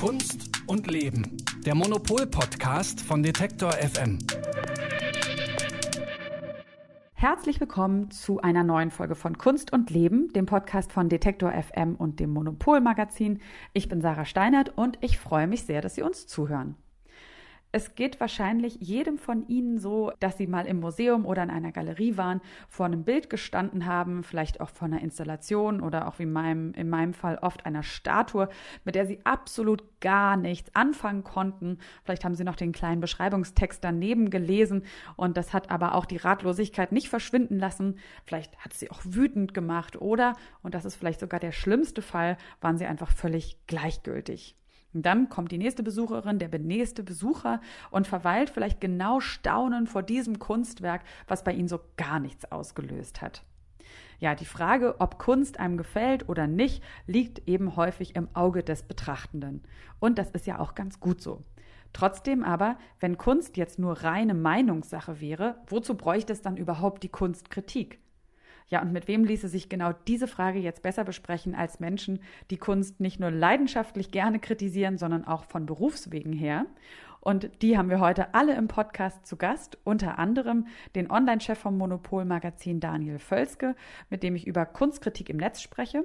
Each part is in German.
Kunst und Leben. Der Monopol-Podcast von Detektor FM. Herzlich willkommen zu einer neuen Folge von Kunst und Leben, dem Podcast von Detektor FM und dem Monopol Magazin. Ich bin Sarah Steinert und ich freue mich sehr, dass Sie uns zuhören. Es geht wahrscheinlich jedem von Ihnen so, dass Sie mal im Museum oder in einer Galerie waren, vor einem Bild gestanden haben, vielleicht auch vor einer Installation oder auch wie meinem, in meinem Fall oft einer Statue, mit der Sie absolut gar nichts anfangen konnten. Vielleicht haben Sie noch den kleinen Beschreibungstext daneben gelesen und das hat aber auch die Ratlosigkeit nicht verschwinden lassen. Vielleicht hat sie auch wütend gemacht oder, und das ist vielleicht sogar der schlimmste Fall, waren Sie einfach völlig gleichgültig. Und dann kommt die nächste Besucherin, der nächste Besucher und verweilt vielleicht genau staunend vor diesem Kunstwerk, was bei ihnen so gar nichts ausgelöst hat. Ja, die Frage, ob Kunst einem gefällt oder nicht, liegt eben häufig im Auge des Betrachtenden. Und das ist ja auch ganz gut so. Trotzdem aber, wenn Kunst jetzt nur reine Meinungssache wäre, wozu bräuchte es dann überhaupt die Kunstkritik? Ja, und mit wem ließe sich genau diese Frage jetzt besser besprechen als Menschen, die Kunst nicht nur leidenschaftlich gerne kritisieren, sondern auch von Berufswegen her? Und die haben wir heute alle im Podcast zu Gast, unter anderem den Online-Chef vom Monopol-Magazin Daniel Völzke, mit dem ich über Kunstkritik im Netz spreche.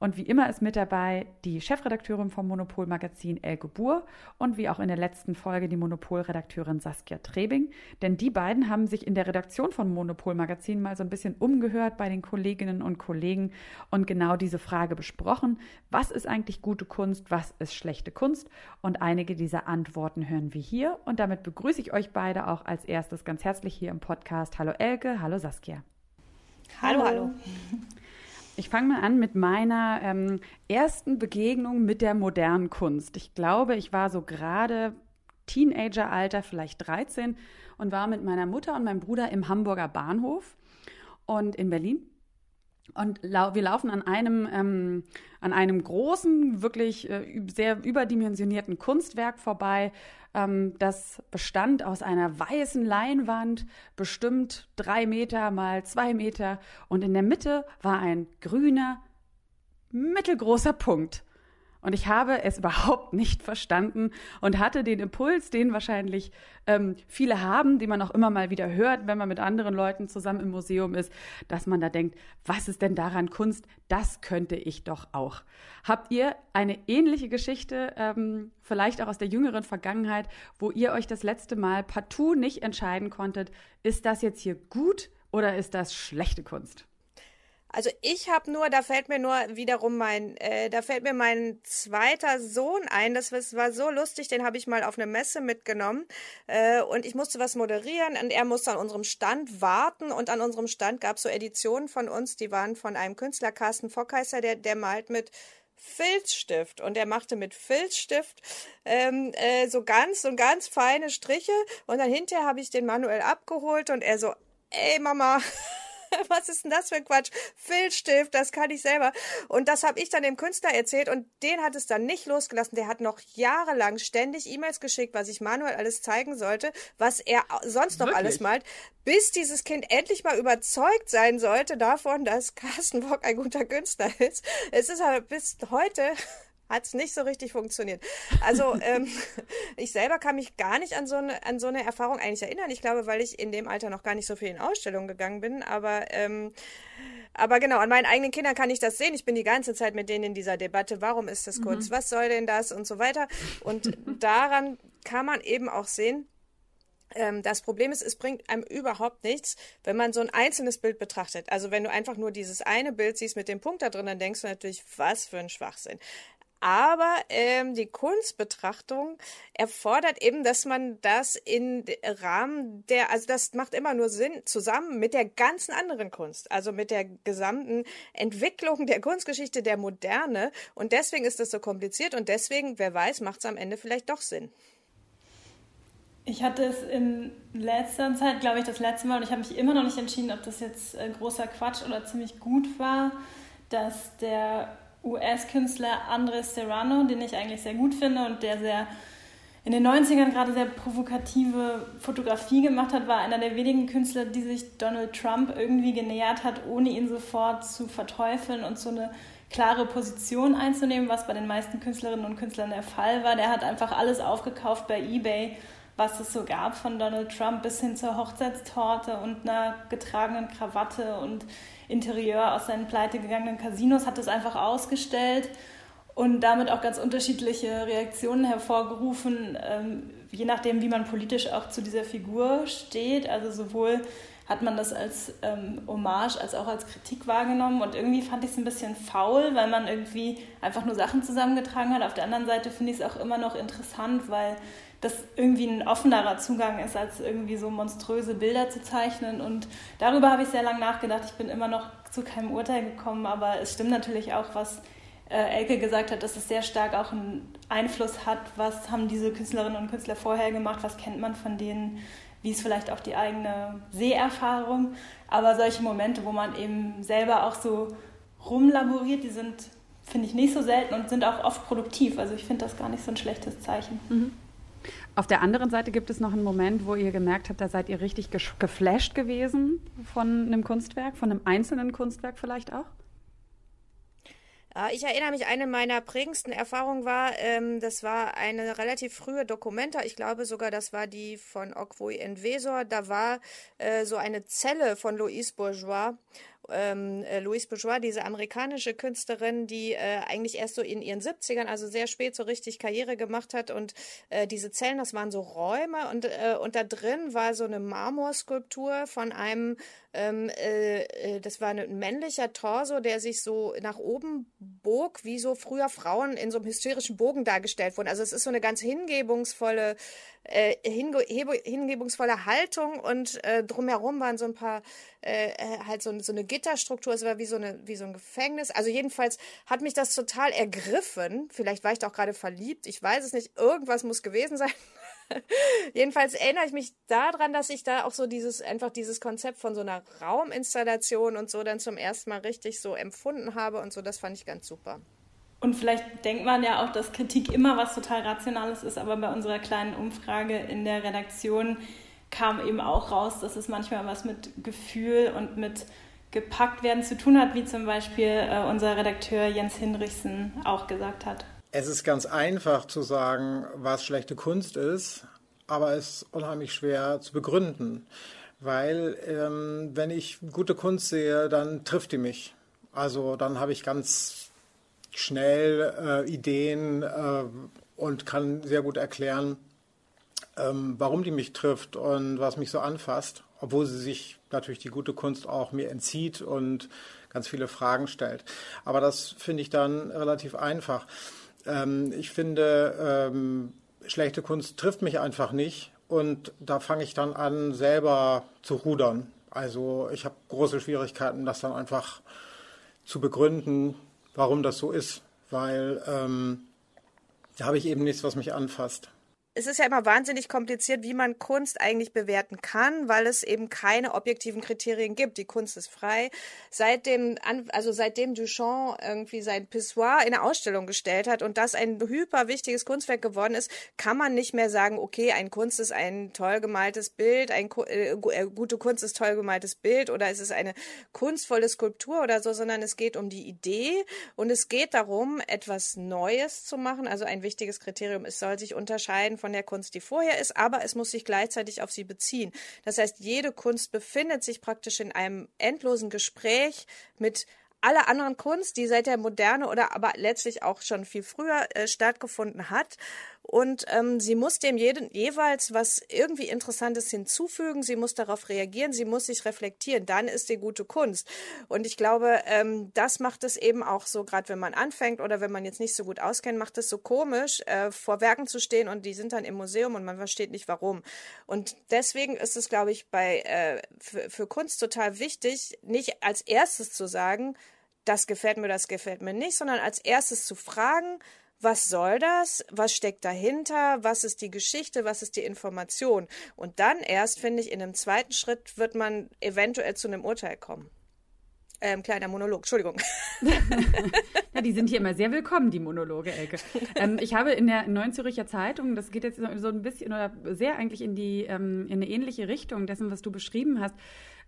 Und wie immer ist mit dabei die Chefredakteurin vom Monopol-Magazin Elke Buhr und wie auch in der letzten Folge die Monopol-Redakteurin Saskia Trebing. Denn die beiden haben sich in der Redaktion von Monopol-Magazin mal so ein bisschen umgehört bei den Kolleginnen und Kollegen und genau diese Frage besprochen. Was ist eigentlich gute Kunst? Was ist schlechte Kunst? Und einige dieser Antworten hören wir hier. Und damit begrüße ich euch beide auch als erstes ganz herzlich hier im Podcast. Hallo Elke, hallo Saskia. Hallo, hallo. Ich fange mal an mit meiner ähm, ersten Begegnung mit der modernen Kunst. Ich glaube, ich war so gerade Teenageralter, vielleicht 13, und war mit meiner Mutter und meinem Bruder im Hamburger Bahnhof und in Berlin. Und lau wir laufen an einem, ähm, an einem großen, wirklich äh, sehr überdimensionierten Kunstwerk vorbei. Ähm, das bestand aus einer weißen Leinwand, bestimmt drei Meter mal zwei Meter. Und in der Mitte war ein grüner, mittelgroßer Punkt. Und ich habe es überhaupt nicht verstanden und hatte den Impuls, den wahrscheinlich ähm, viele haben, die man auch immer mal wieder hört, wenn man mit anderen Leuten zusammen im Museum ist, dass man da denkt, was ist denn daran Kunst? Das könnte ich doch auch. Habt ihr eine ähnliche Geschichte, ähm, vielleicht auch aus der jüngeren Vergangenheit, wo ihr euch das letzte Mal partout nicht entscheiden konntet, ist das jetzt hier gut oder ist das schlechte Kunst? Also ich habe nur, da fällt mir nur wiederum mein, äh, da fällt mir mein zweiter Sohn ein. Das war so lustig, den habe ich mal auf eine Messe mitgenommen äh, und ich musste was moderieren und er musste an unserem Stand warten und an unserem Stand gab es so Editionen von uns, die waren von einem Künstler, Carsten Fockheiser, der, der malt mit Filzstift und er machte mit Filzstift ähm, äh, so ganz so ganz feine Striche und dann hinterher habe ich den manuell abgeholt und er so, ey Mama, was ist denn das für ein Quatsch? Filzstift, das kann ich selber. Und das habe ich dann dem Künstler erzählt und den hat es dann nicht losgelassen. Der hat noch jahrelang ständig E-Mails geschickt, was ich manuell alles zeigen sollte, was er sonst noch Wirklich? alles malt, bis dieses Kind endlich mal überzeugt sein sollte davon, dass Carsten Bock ein guter Künstler ist. Es ist aber bis heute hat es nicht so richtig funktioniert. Also ähm, ich selber kann mich gar nicht an so, eine, an so eine Erfahrung eigentlich erinnern. Ich glaube, weil ich in dem Alter noch gar nicht so viel in Ausstellungen gegangen bin. Aber, ähm, aber genau, an meinen eigenen Kindern kann ich das sehen. Ich bin die ganze Zeit mit denen in dieser Debatte. Warum ist das kurz? Mhm. Was soll denn das? Und so weiter. Und daran kann man eben auch sehen, ähm, das Problem ist, es bringt einem überhaupt nichts, wenn man so ein einzelnes Bild betrachtet. Also wenn du einfach nur dieses eine Bild siehst mit dem Punkt da drin, dann denkst du natürlich, was für ein Schwachsinn. Aber ähm, die Kunstbetrachtung erfordert eben, dass man das in Rahmen der, also das macht immer nur Sinn, zusammen mit der ganzen anderen Kunst, also mit der gesamten Entwicklung der Kunstgeschichte der Moderne. Und deswegen ist das so kompliziert und deswegen, wer weiß, macht es am Ende vielleicht doch Sinn. Ich hatte es in letzter Zeit, glaube ich, das letzte Mal, und ich habe mich immer noch nicht entschieden, ob das jetzt äh, großer Quatsch oder ziemlich gut war, dass der US-Künstler Andres Serrano, den ich eigentlich sehr gut finde und der sehr in den 90ern gerade sehr provokative Fotografie gemacht hat, war einer der wenigen Künstler, die sich Donald Trump irgendwie genähert hat, ohne ihn sofort zu verteufeln und so eine klare Position einzunehmen, was bei den meisten Künstlerinnen und Künstlern der Fall war. Der hat einfach alles aufgekauft bei eBay, was es so gab, von Donald Trump bis hin zur Hochzeitstorte und einer getragenen Krawatte und Interieur aus seinen pleitegegangenen Casinos, hat es einfach ausgestellt und damit auch ganz unterschiedliche Reaktionen hervorgerufen, ähm, je nachdem, wie man politisch auch zu dieser Figur steht. Also sowohl hat man das als ähm, Hommage als auch als Kritik wahrgenommen und irgendwie fand ich es ein bisschen faul, weil man irgendwie einfach nur Sachen zusammengetragen hat. Auf der anderen Seite finde ich es auch immer noch interessant, weil das irgendwie ein offenerer Zugang ist, als irgendwie so monströse Bilder zu zeichnen. Und darüber habe ich sehr lange nachgedacht. Ich bin immer noch zu keinem Urteil gekommen, aber es stimmt natürlich auch, was äh, Elke gesagt hat, dass es sehr stark auch einen Einfluss hat, was haben diese Künstlerinnen und Künstler vorher gemacht, was kennt man von denen, wie ist vielleicht auch die eigene Seherfahrung. Aber solche Momente, wo man eben selber auch so rumlaboriert, die sind, finde ich, nicht so selten und sind auch oft produktiv. Also ich finde das gar nicht so ein schlechtes Zeichen. Mhm. Auf der anderen Seite gibt es noch einen Moment, wo ihr gemerkt habt, da seid ihr richtig geflasht gewesen von einem Kunstwerk, von einem einzelnen Kunstwerk vielleicht auch? Ich erinnere mich, eine meiner prägendsten Erfahrungen war, ähm, das war eine relativ frühe Dokumenta. Ich glaube sogar, das war die von Okwoy Envesor. Da war äh, so eine Zelle von Louise Bourgeois ähm, äh, Louise Bourgeois, diese amerikanische Künstlerin, die äh, eigentlich erst so in ihren 70ern, also sehr spät so richtig Karriere gemacht hat. Und äh, diese Zellen, das waren so Räume und, äh, und da drin war so eine Marmorskulptur von einem, ähm, äh, äh, das war ein männlicher Torso, der sich so nach oben bog, wie so früher Frauen in so einem hysterischen Bogen dargestellt wurden. Also es ist so eine ganz hingebungsvolle hinge hingebungsvolle Haltung und drumherum waren so ein paar halt so, so eine Gitterstruktur, es war wie so eine wie so ein Gefängnis. Also jedenfalls hat mich das total ergriffen. Vielleicht war ich doch gerade verliebt, ich weiß es nicht. Irgendwas muss gewesen sein. Jedenfalls erinnere ich mich daran, dass ich da auch so dieses, einfach dieses Konzept von so einer Rauminstallation und so dann zum ersten Mal richtig so empfunden habe und so, das fand ich ganz super. Und vielleicht denkt man ja auch, dass Kritik immer was total Rationales ist, aber bei unserer kleinen Umfrage in der Redaktion kam eben auch raus, dass es manchmal was mit Gefühl und mit gepackt werden zu tun hat, wie zum Beispiel äh, unser Redakteur Jens Hinrichsen auch gesagt hat. Es ist ganz einfach zu sagen, was schlechte Kunst ist, aber es ist unheimlich schwer zu begründen, weil ähm, wenn ich gute Kunst sehe, dann trifft die mich. Also dann habe ich ganz schnell äh, Ideen äh, und kann sehr gut erklären, ähm, warum die mich trifft und was mich so anfasst, obwohl sie sich natürlich die gute Kunst auch mir entzieht und ganz viele Fragen stellt. Aber das finde ich dann relativ einfach. Ähm, ich finde, ähm, schlechte Kunst trifft mich einfach nicht und da fange ich dann an, selber zu rudern. Also ich habe große Schwierigkeiten, das dann einfach zu begründen, warum das so ist, weil ähm, da habe ich eben nichts, was mich anfasst es ist ja immer wahnsinnig kompliziert, wie man Kunst eigentlich bewerten kann, weil es eben keine objektiven Kriterien gibt. Die Kunst ist frei. Seitdem, also seitdem Duchamp irgendwie sein Pissoir in eine Ausstellung gestellt hat und das ein hyper wichtiges Kunstwerk geworden ist, kann man nicht mehr sagen, okay, ein Kunst ist ein toll gemaltes Bild, ein äh, äh, gute Kunst ist toll gemaltes Bild oder es ist eine kunstvolle Skulptur oder so, sondern es geht um die Idee und es geht darum, etwas Neues zu machen. Also ein wichtiges Kriterium, es soll sich unterscheiden von der Kunst, die vorher ist, aber es muss sich gleichzeitig auf sie beziehen. Das heißt, jede Kunst befindet sich praktisch in einem endlosen Gespräch mit aller anderen Kunst, die seit der Moderne oder aber letztlich auch schon viel früher äh, stattgefunden hat. Und ähm, sie muss dem jeden, jeweils was irgendwie Interessantes hinzufügen. Sie muss darauf reagieren. Sie muss sich reflektieren. Dann ist die gute Kunst. Und ich glaube, ähm, das macht es eben auch so, gerade wenn man anfängt oder wenn man jetzt nicht so gut auskennt, macht es so komisch, äh, vor Werken zu stehen und die sind dann im Museum und man versteht nicht warum. Und deswegen ist es, glaube ich, bei äh, für, für Kunst total wichtig, nicht als erstes zu sagen, das gefällt mir, das gefällt mir nicht, sondern als erstes zu fragen, was soll das? Was steckt dahinter? Was ist die Geschichte? Was ist die Information? Und dann erst, finde ich, in einem zweiten Schritt wird man eventuell zu einem Urteil kommen. Ähm, kleiner Monolog, Entschuldigung. ja, die sind hier immer sehr willkommen, die Monologe, Elke. Ähm, ich habe in der Neuen Zürcher Zeitung, das geht jetzt so ein bisschen oder sehr eigentlich in die ähm, in eine ähnliche Richtung dessen, was du beschrieben hast,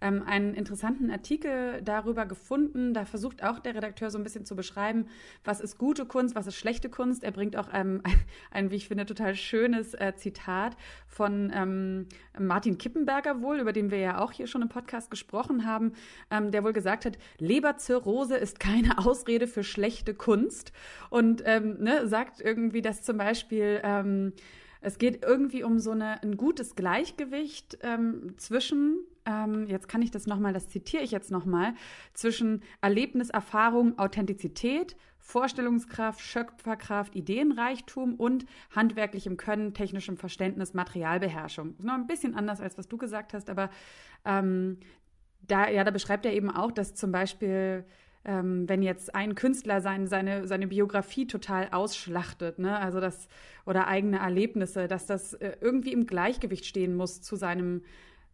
ähm, einen interessanten Artikel darüber gefunden. Da versucht auch der Redakteur so ein bisschen zu beschreiben, was ist gute Kunst, was ist schlechte Kunst. Er bringt auch ähm, ein, ein, wie ich finde, total schönes äh, Zitat von ähm, Martin Kippenberger wohl, über den wir ja auch hier schon im Podcast gesprochen haben, ähm, der wohl gesagt hat, Leberzirrhose ist keine Ausrede für schlechte Kunst und ähm, ne, sagt irgendwie, dass zum Beispiel ähm, es geht irgendwie um so eine, ein gutes Gleichgewicht ähm, zwischen ähm, jetzt kann ich das nochmal, das zitiere ich jetzt nochmal, zwischen Erlebnis, Erfahrung, Authentizität, Vorstellungskraft, Schöpferkraft, Ideenreichtum und handwerklichem Können, technischem Verständnis, Materialbeherrschung. Noch ein bisschen anders, als was du gesagt hast, aber ähm, da, ja, da beschreibt er eben auch, dass zum Beispiel ähm, wenn jetzt ein Künstler sein, seine, seine Biografie total ausschlachtet, ne? also das, oder eigene Erlebnisse, dass das äh, irgendwie im Gleichgewicht stehen muss zu seinem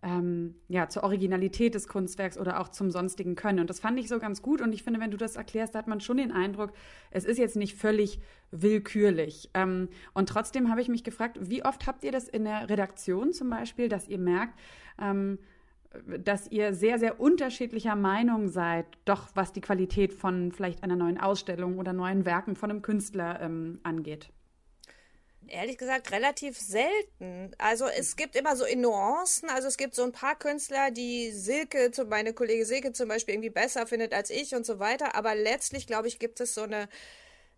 ähm, ja, zur Originalität des Kunstwerks oder auch zum sonstigen Können. Und das fand ich so ganz gut. Und ich finde, wenn du das erklärst, da hat man schon den Eindruck, es ist jetzt nicht völlig willkürlich. Ähm, und trotzdem habe ich mich gefragt, wie oft habt ihr das in der Redaktion zum Beispiel, dass ihr merkt, ähm, dass ihr sehr, sehr unterschiedlicher Meinung seid, doch was die Qualität von vielleicht einer neuen Ausstellung oder neuen Werken von einem Künstler ähm, angeht? Ehrlich gesagt relativ selten. Also es gibt immer so in Nuancen, also es gibt so ein paar Künstler, die Silke, meine Kollege Silke zum Beispiel irgendwie besser findet als ich und so weiter, aber letztlich, glaube ich, gibt es so eine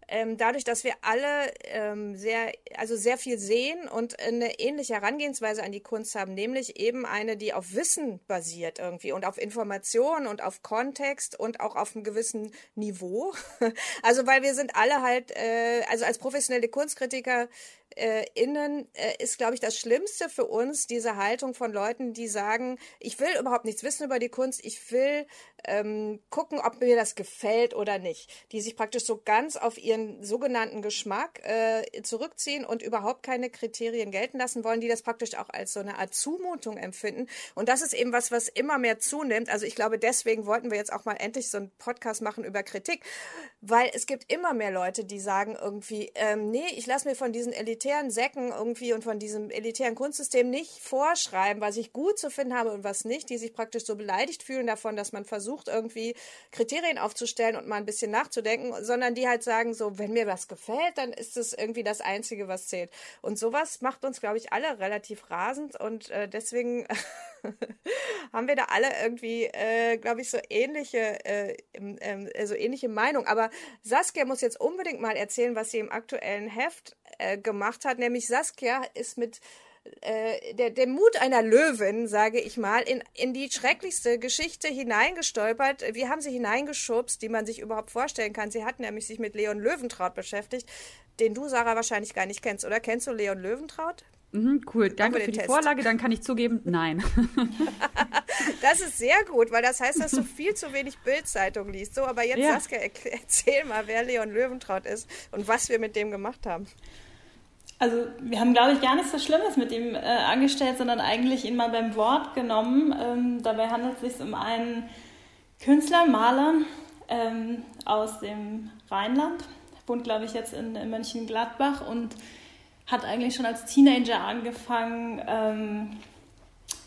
ähm, dadurch, dass wir alle ähm, sehr, also sehr viel sehen und eine ähnliche Herangehensweise an die Kunst haben, nämlich eben eine, die auf Wissen basiert irgendwie und auf Information und auf Kontext und auch auf einem gewissen Niveau. Also weil wir sind alle halt, äh, also als professionelle Kunstkritiker äh, innen äh, ist, glaube ich, das Schlimmste für uns, diese Haltung von Leuten, die sagen, ich will überhaupt nichts wissen über die Kunst, ich will ähm, gucken, ob mir das gefällt oder nicht. Die sich praktisch so ganz auf ihren sogenannten Geschmack äh, zurückziehen und überhaupt keine Kriterien gelten lassen wollen, die das praktisch auch als so eine Art Zumutung empfinden. Und das ist eben was, was immer mehr zunimmt. Also ich glaube, deswegen wollten wir jetzt auch mal endlich so einen Podcast machen über Kritik, weil es gibt immer mehr Leute, die sagen irgendwie, ähm, nee, ich lasse mir von diesen elitären Säcken irgendwie und von diesem elitären Kunstsystem nicht vorschreiben, was ich gut zu finden habe und was nicht, die sich praktisch so beleidigt fühlen davon, dass man versucht, irgendwie Kriterien aufzustellen und mal ein bisschen nachzudenken, sondern die halt sagen so, wenn mir was gefällt, dann ist es irgendwie das Einzige, was zählt. Und sowas macht uns, glaube ich, alle relativ rasend und äh, deswegen haben wir da alle irgendwie, äh, glaube ich, so ähnliche, äh, äh, so ähnliche Meinung. Aber Saskia muss jetzt unbedingt mal erzählen, was sie im aktuellen Heft äh, gemacht hat. Nämlich Saskia ist mit äh, der, der Mut einer Löwin, sage ich mal, in, in die schrecklichste Geschichte hineingestolpert. Wir haben sie hineingeschubst, die man sich überhaupt vorstellen kann. Sie hat nämlich sich mit Leon Löwentraut beschäftigt, den du, Sarah, wahrscheinlich gar nicht kennst. Oder kennst du Leon Löwentraut? Mhm, cool, danke für die Test. Vorlage. Dann kann ich zugeben, nein. das ist sehr gut, weil das heißt, dass du viel zu wenig Bildzeitung liest. So, aber jetzt, ja. Saskia, erzähl mal, wer Leon Löwentraut ist und was wir mit dem gemacht haben. Also wir haben, glaube ich, gar nichts so Schlimmes mit ihm äh, angestellt, sondern eigentlich ihn mal beim Wort genommen. Ähm, dabei handelt es sich um einen Künstler, Maler ähm, aus dem Rheinland, wohnt, glaube ich, jetzt in, in Mönchengladbach und hat eigentlich schon als Teenager angefangen, ähm,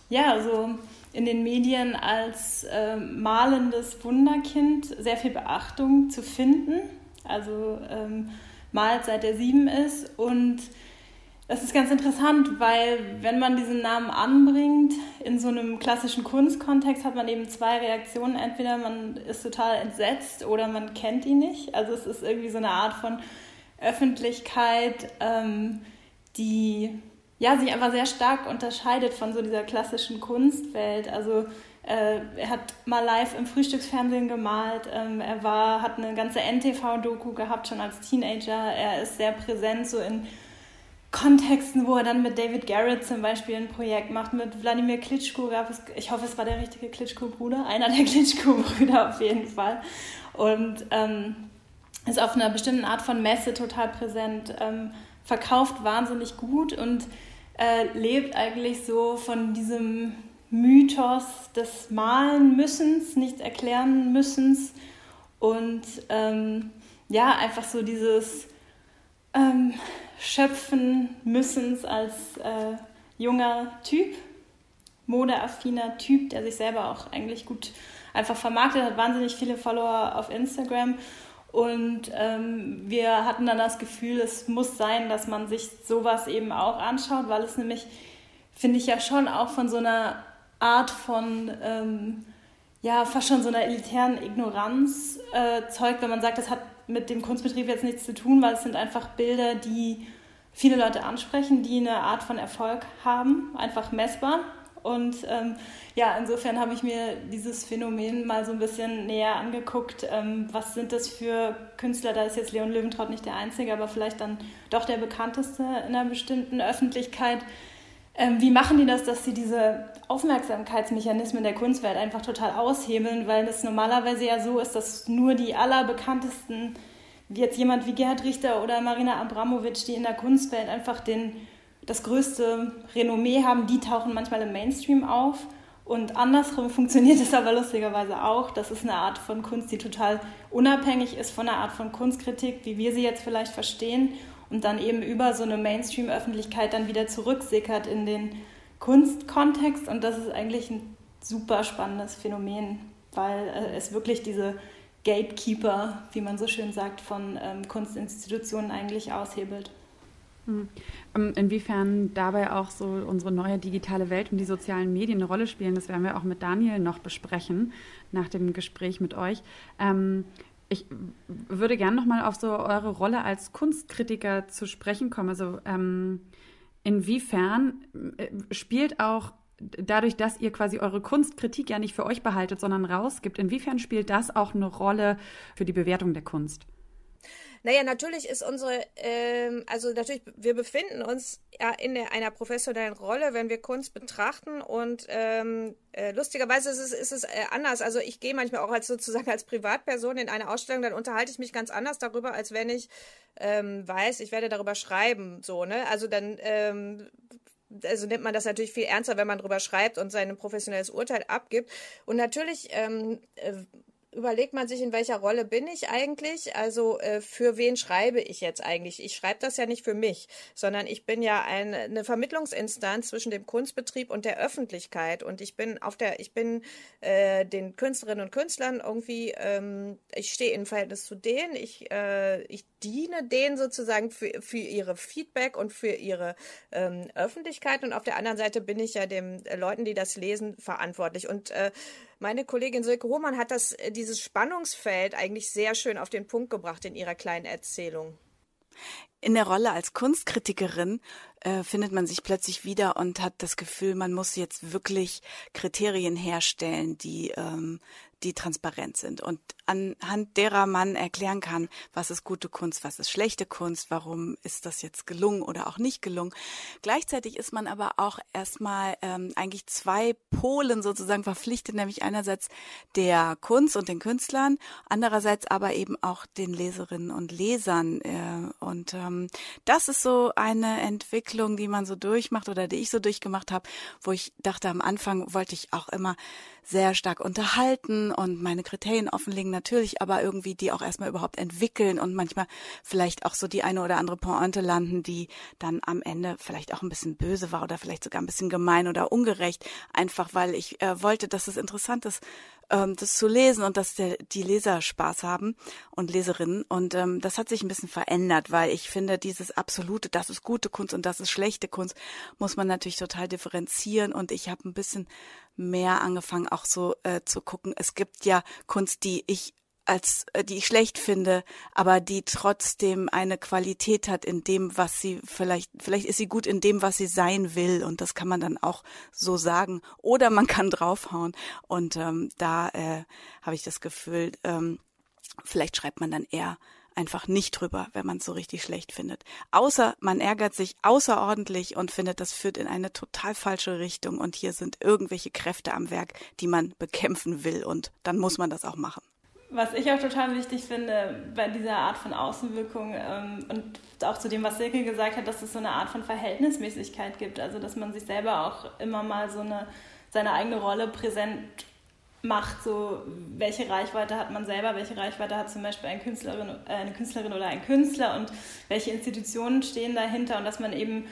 ja, so in den Medien als äh, malendes Wunderkind sehr viel Beachtung zu finden. Also ähm, malt seit er sieben ist und das ist ganz interessant, weil wenn man diesen Namen anbringt in so einem klassischen Kunstkontext, hat man eben zwei Reaktionen. Entweder man ist total entsetzt oder man kennt ihn nicht. Also es ist irgendwie so eine Art von Öffentlichkeit, ähm, die ja, sich einfach sehr stark unterscheidet von so dieser klassischen Kunstwelt. Also äh, er hat mal live im Frühstücksfernsehen gemalt, ähm, er war, hat eine ganze NTV-Doku gehabt schon als Teenager. Er ist sehr präsent so in Kontexten, wo er dann mit David Garrett zum Beispiel ein Projekt macht, mit Wladimir Klitschko gab es, ich hoffe, es war der richtige Klitschko-Bruder, einer der Klitschko-Brüder auf jeden Fall. Und ähm, ist auf einer bestimmten Art von Messe total präsent. Ähm, verkauft wahnsinnig gut und äh, lebt eigentlich so von diesem Mythos des Malen müssens, nichts erklären müssens und ähm, ja, einfach so dieses ähm, Schöpfen müssens als äh, junger Typ, modeaffiner Typ, der sich selber auch eigentlich gut einfach vermarktet hat, wahnsinnig viele Follower auf Instagram. Und ähm, wir hatten dann das Gefühl, es muss sein, dass man sich sowas eben auch anschaut, weil es nämlich, finde ich ja schon auch von so einer Art von, ähm, ja, fast schon so einer elitären Ignoranz äh, zeugt, wenn man sagt, das hat mit dem Kunstbetrieb jetzt nichts zu tun, weil es sind einfach Bilder, die viele Leute ansprechen, die eine Art von Erfolg haben, einfach messbar. Und ähm, ja, insofern habe ich mir dieses Phänomen mal so ein bisschen näher angeguckt. Ähm, was sind das für Künstler? Da ist jetzt Leon Löwentraut nicht der Einzige, aber vielleicht dann doch der bekannteste in einer bestimmten Öffentlichkeit. Ähm, wie machen die das, dass sie diese Aufmerksamkeitsmechanismen der Kunstwelt einfach total aushebeln? Weil es normalerweise ja so ist, dass nur die allerbekanntesten, wie jetzt jemand wie Gerhard Richter oder Marina Abramovic, die in der Kunstwelt einfach den das größte Renommee haben, die tauchen manchmal im Mainstream auf. Und andersrum funktioniert es aber lustigerweise auch. Das ist eine Art von Kunst, die total unabhängig ist von der Art von Kunstkritik, wie wir sie jetzt vielleicht verstehen, und dann eben über so eine Mainstream-Öffentlichkeit dann wieder zurücksickert in den Kunstkontext. Und das ist eigentlich ein super spannendes Phänomen, weil äh, es wirklich diese Gatekeeper, wie man so schön sagt, von ähm, Kunstinstitutionen eigentlich aushebelt. Hm. Ähm, inwiefern dabei auch so unsere neue digitale Welt und die sozialen Medien eine Rolle spielen, das werden wir auch mit Daniel noch besprechen nach dem Gespräch mit euch. Ähm, ich würde gerne nochmal auf so eure Rolle als Kunstkritiker zu sprechen kommen. Also ähm, inwiefern äh, spielt auch dadurch, dass ihr quasi eure Kunstkritik ja nicht für euch behaltet, sondern rausgibt, inwiefern spielt das auch eine Rolle für die Bewertung der Kunst? Naja, natürlich ist unsere, ähm, also natürlich, wir befinden uns ja in der, einer professionellen Rolle, wenn wir Kunst betrachten und ähm, äh, lustigerweise ist es, ist es äh, anders. Also ich gehe manchmal auch als sozusagen als Privatperson in eine Ausstellung, dann unterhalte ich mich ganz anders darüber, als wenn ich ähm, weiß, ich werde darüber schreiben, so, ne? Also dann ähm, also nimmt man das natürlich viel ernster, wenn man drüber schreibt und sein professionelles Urteil abgibt. Und natürlich ähm, äh, überlegt man sich, in welcher Rolle bin ich eigentlich? Also äh, für wen schreibe ich jetzt eigentlich? Ich schreibe das ja nicht für mich, sondern ich bin ja ein, eine Vermittlungsinstanz zwischen dem Kunstbetrieb und der Öffentlichkeit. Und ich bin auf der, ich bin äh, den Künstlerinnen und Künstlern irgendwie, ähm, ich stehe in Verhältnis zu denen, ich, äh, ich diene denen sozusagen für, für ihre Feedback und für ihre ähm, Öffentlichkeit. Und auf der anderen Seite bin ich ja den äh, Leuten, die das lesen, verantwortlich. Und äh, meine Kollegin Silke Hohmann hat das, äh, dieses Spannungsfeld eigentlich sehr schön auf den Punkt gebracht in ihrer kleinen Erzählung. In der Rolle als Kunstkritikerin äh, findet man sich plötzlich wieder und hat das Gefühl, man muss jetzt wirklich Kriterien herstellen, die ähm, die transparent sind und anhand derer man erklären kann, was ist gute Kunst, was ist schlechte Kunst, warum ist das jetzt gelungen oder auch nicht gelungen. Gleichzeitig ist man aber auch erstmal ähm, eigentlich zwei Polen sozusagen verpflichtet, nämlich einerseits der Kunst und den Künstlern, andererseits aber eben auch den Leserinnen und Lesern. Äh, und ähm, das ist so eine Entwicklung, die man so durchmacht oder die ich so durchgemacht habe, wo ich dachte, am Anfang wollte ich auch immer sehr stark unterhalten und meine Kriterien offenlegen natürlich, aber irgendwie die auch erstmal überhaupt entwickeln und manchmal vielleicht auch so die eine oder andere Pointe landen, die dann am Ende vielleicht auch ein bisschen böse war oder vielleicht sogar ein bisschen gemein oder ungerecht, einfach weil ich äh, wollte, dass es interessant ist, ähm, das zu lesen und dass der, die Leser Spaß haben und Leserinnen. Und ähm, das hat sich ein bisschen verändert, weil ich finde, dieses absolute, das ist gute Kunst und das ist schlechte Kunst, muss man natürlich total differenzieren. Und ich habe ein bisschen mehr angefangen, auch so äh, zu gucken. Es gibt ja Kunst, die ich als äh, die ich schlecht finde, aber die trotzdem eine Qualität hat in dem, was sie vielleicht vielleicht ist sie gut in dem, was sie sein will. Und das kann man dann auch so sagen. Oder man kann draufhauen. Und ähm, da äh, habe ich das Gefühl, ähm, vielleicht schreibt man dann eher einfach nicht drüber, wenn man es so richtig schlecht findet. Außer man ärgert sich außerordentlich und findet, das führt in eine total falsche Richtung. Und hier sind irgendwelche Kräfte am Werk, die man bekämpfen will. Und dann muss man das auch machen. Was ich auch total wichtig finde bei dieser Art von Außenwirkung ähm, und auch zu dem, was Silke gesagt hat, dass es so eine Art von Verhältnismäßigkeit gibt. Also, dass man sich selber auch immer mal so eine seine eigene Rolle präsent macht, so welche Reichweite hat man selber, welche Reichweite hat zum Beispiel eine Künstlerin, äh, eine Künstlerin oder ein Künstler? Und welche Institutionen stehen dahinter? Und dass man eben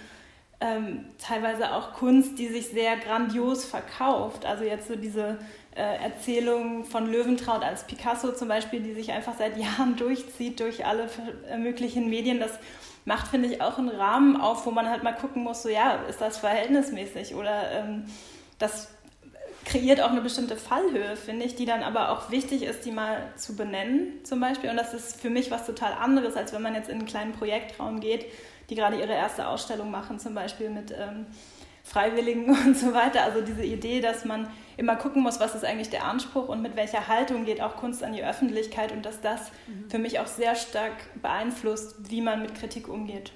ähm, teilweise auch Kunst, die sich sehr grandios verkauft, also jetzt so diese Erzählung von Löwentraut als Picasso zum Beispiel, die sich einfach seit Jahren durchzieht durch alle möglichen Medien, das macht, finde ich, auch einen Rahmen auf, wo man halt mal gucken muss, so ja, ist das verhältnismäßig oder ähm, das kreiert auch eine bestimmte Fallhöhe, finde ich, die dann aber auch wichtig ist, die mal zu benennen zum Beispiel. Und das ist für mich was total anderes, als wenn man jetzt in einen kleinen Projektraum geht, die gerade ihre erste Ausstellung machen, zum Beispiel mit ähm, Freiwilligen und so weiter. Also diese Idee, dass man immer gucken muss, was ist eigentlich der Anspruch und mit welcher Haltung geht auch Kunst an die Öffentlichkeit und dass das mhm. für mich auch sehr stark beeinflusst, wie man mit Kritik umgeht.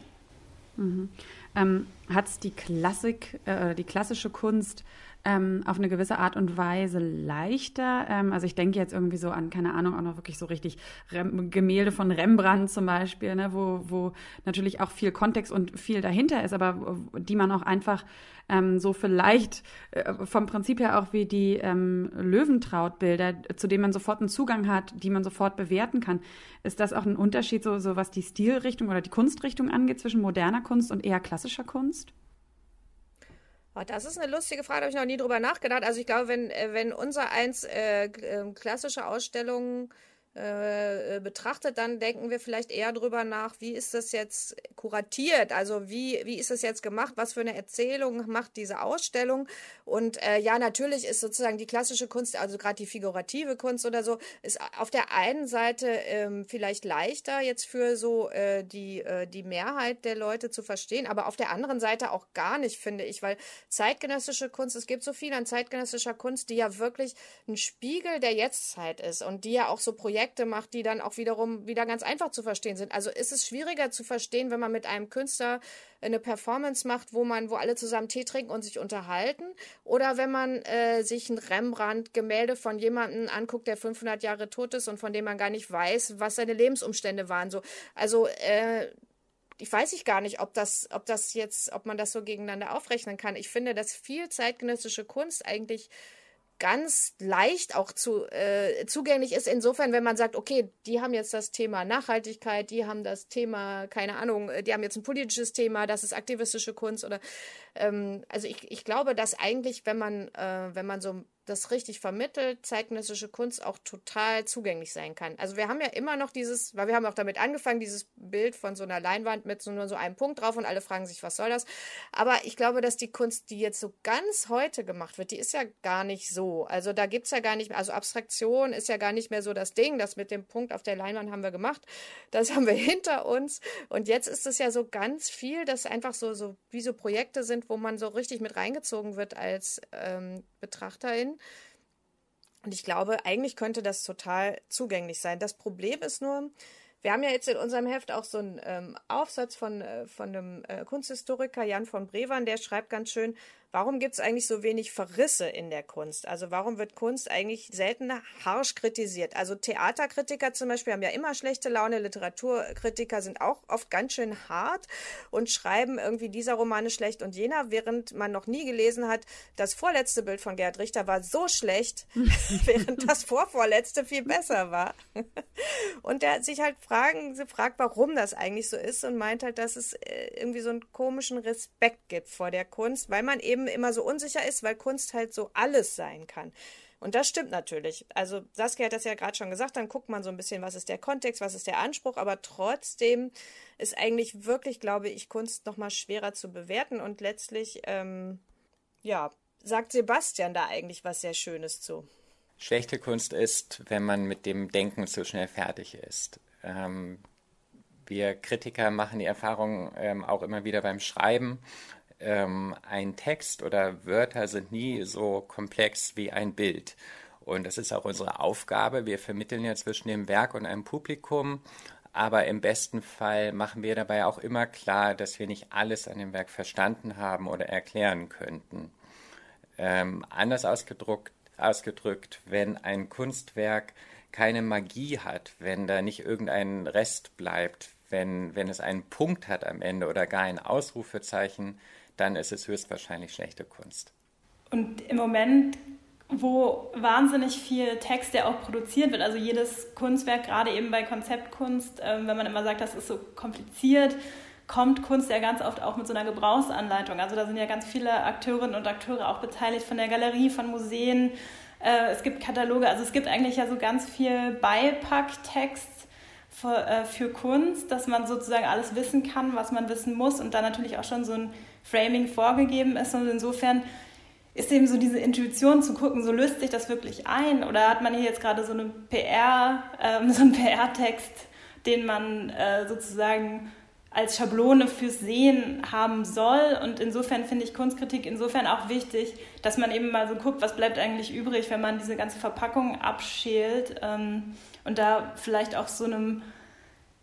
Mhm. Ähm, Hat es die Klassik, äh, die klassische Kunst ähm, auf eine gewisse Art und Weise leichter. Ähm, also ich denke jetzt irgendwie so an, keine Ahnung, auch noch wirklich so richtig Rem Gemälde von Rembrandt zum Beispiel, ne, wo, wo natürlich auch viel Kontext und viel dahinter ist, aber die man auch einfach ähm, so vielleicht äh, vom Prinzip her auch wie die ähm, Löwentraut-Bilder, zu denen man sofort einen Zugang hat, die man sofort bewerten kann. Ist das auch ein Unterschied, so, so was die Stilrichtung oder die Kunstrichtung angeht, zwischen moderner Kunst und eher klassischer Kunst? Oh, das ist eine lustige Frage, habe ich noch nie drüber nachgedacht. Also ich glaube, wenn, äh, wenn unser eins äh, äh, klassische Ausstellungen äh, äh, betrachtet, dann denken wir vielleicht eher drüber nach, wie ist das jetzt kuratiert? Also wie, wie ist das jetzt gemacht? Was für eine Erzählung macht diese Ausstellung? Und äh, ja, natürlich ist sozusagen die klassische Kunst, also gerade die figurative Kunst oder so, ist auf der einen Seite ähm, vielleicht leichter jetzt für so äh, die, äh, die Mehrheit der Leute zu verstehen, aber auf der anderen Seite auch gar nicht, finde ich, weil zeitgenössische Kunst, es gibt so viel an zeitgenössischer Kunst, die ja wirklich ein Spiegel der Jetztzeit ist und die ja auch so Projekte Projekte macht, die dann auch wiederum wieder ganz einfach zu verstehen sind. Also ist es schwieriger zu verstehen, wenn man mit einem Künstler eine Performance macht, wo man, wo alle zusammen Tee trinken und sich unterhalten, oder wenn man äh, sich ein Rembrandt-Gemälde von jemandem anguckt, der 500 Jahre tot ist und von dem man gar nicht weiß, was seine Lebensumstände waren. So, also äh, ich weiß ich gar nicht, ob das, ob das jetzt, ob man das so gegeneinander aufrechnen kann. Ich finde, dass viel zeitgenössische Kunst eigentlich ganz leicht auch zu, äh, zugänglich ist. Insofern, wenn man sagt, okay, die haben jetzt das Thema Nachhaltigkeit, die haben das Thema, keine Ahnung, äh, die haben jetzt ein politisches Thema, das ist aktivistische Kunst oder ähm, also ich, ich glaube, dass eigentlich, wenn man, äh, wenn man so das richtig vermittelt, zeitgenössische Kunst auch total zugänglich sein kann. Also wir haben ja immer noch dieses, weil wir haben auch damit angefangen, dieses Bild von so einer Leinwand mit so nur so einem Punkt drauf und alle fragen sich, was soll das? Aber ich glaube, dass die Kunst, die jetzt so ganz heute gemacht wird, die ist ja gar nicht so. Also da gibt es ja gar nicht mehr, also Abstraktion ist ja gar nicht mehr so das Ding. Das mit dem Punkt auf der Leinwand haben wir gemacht. Das haben wir hinter uns. Und jetzt ist es ja so ganz viel, dass einfach so, so wie so Projekte sind, wo man so richtig mit reingezogen wird als ähm, Betrachterin. Und ich glaube, eigentlich könnte das total zugänglich sein. Das Problem ist nur, wir haben ja jetzt in unserem Heft auch so einen ähm, Aufsatz von, äh, von einem äh, Kunsthistoriker, Jan von Brevern, der schreibt ganz schön, warum gibt es eigentlich so wenig Verrisse in der Kunst? Also warum wird Kunst eigentlich selten harsch kritisiert? Also Theaterkritiker zum Beispiel haben ja immer schlechte Laune, Literaturkritiker sind auch oft ganz schön hart und schreiben irgendwie dieser Roman ist schlecht und jener, während man noch nie gelesen hat, das vorletzte Bild von Gerhard Richter war so schlecht, während das vorvorletzte viel besser war. und der sich halt fragen, sie fragt, warum das eigentlich so ist und meint halt, dass es äh, irgendwie so einen komischen Respekt gibt vor der Kunst, weil man eben eben immer so unsicher ist, weil Kunst halt so alles sein kann. Und das stimmt natürlich. Also Saskia hat das ja gerade schon gesagt, dann guckt man so ein bisschen, was ist der Kontext, was ist der Anspruch, aber trotzdem ist eigentlich wirklich, glaube ich, Kunst nochmal schwerer zu bewerten und letztlich, ähm, ja, sagt Sebastian da eigentlich was sehr Schönes zu. Schlechte Kunst ist, wenn man mit dem Denken zu schnell fertig ist. Ähm, wir Kritiker machen die Erfahrung ähm, auch immer wieder beim Schreiben, ähm, ein Text oder Wörter sind nie so komplex wie ein Bild. Und das ist auch unsere Aufgabe. Wir vermitteln ja zwischen dem Werk und einem Publikum. Aber im besten Fall machen wir dabei auch immer klar, dass wir nicht alles an dem Werk verstanden haben oder erklären könnten. Ähm, anders ausgedrückt, ausgedrückt, wenn ein Kunstwerk keine Magie hat, wenn da nicht irgendein Rest bleibt, wenn, wenn es einen Punkt hat am Ende oder gar ein Ausrufezeichen, dann ist es höchstwahrscheinlich schlechte Kunst. Und im Moment, wo wahnsinnig viel Text ja auch produziert wird, also jedes Kunstwerk, gerade eben bei Konzeptkunst, äh, wenn man immer sagt, das ist so kompliziert, kommt Kunst ja ganz oft auch mit so einer Gebrauchsanleitung. Also da sind ja ganz viele Akteurinnen und Akteure auch beteiligt von der Galerie, von Museen. Äh, es gibt Kataloge, also es gibt eigentlich ja so ganz viel Beipacktext äh, für Kunst, dass man sozusagen alles wissen kann, was man wissen muss und dann natürlich auch schon so ein Framing vorgegeben ist. Und insofern ist eben so diese Intuition zu gucken, so löst sich das wirklich ein oder hat man hier jetzt gerade so eine PR, ähm, so einen PR-Text, den man äh, sozusagen als Schablone fürs Sehen haben soll. Und insofern finde ich Kunstkritik insofern auch wichtig, dass man eben mal so guckt, was bleibt eigentlich übrig, wenn man diese ganze Verpackung abschält ähm, und da vielleicht auch so einem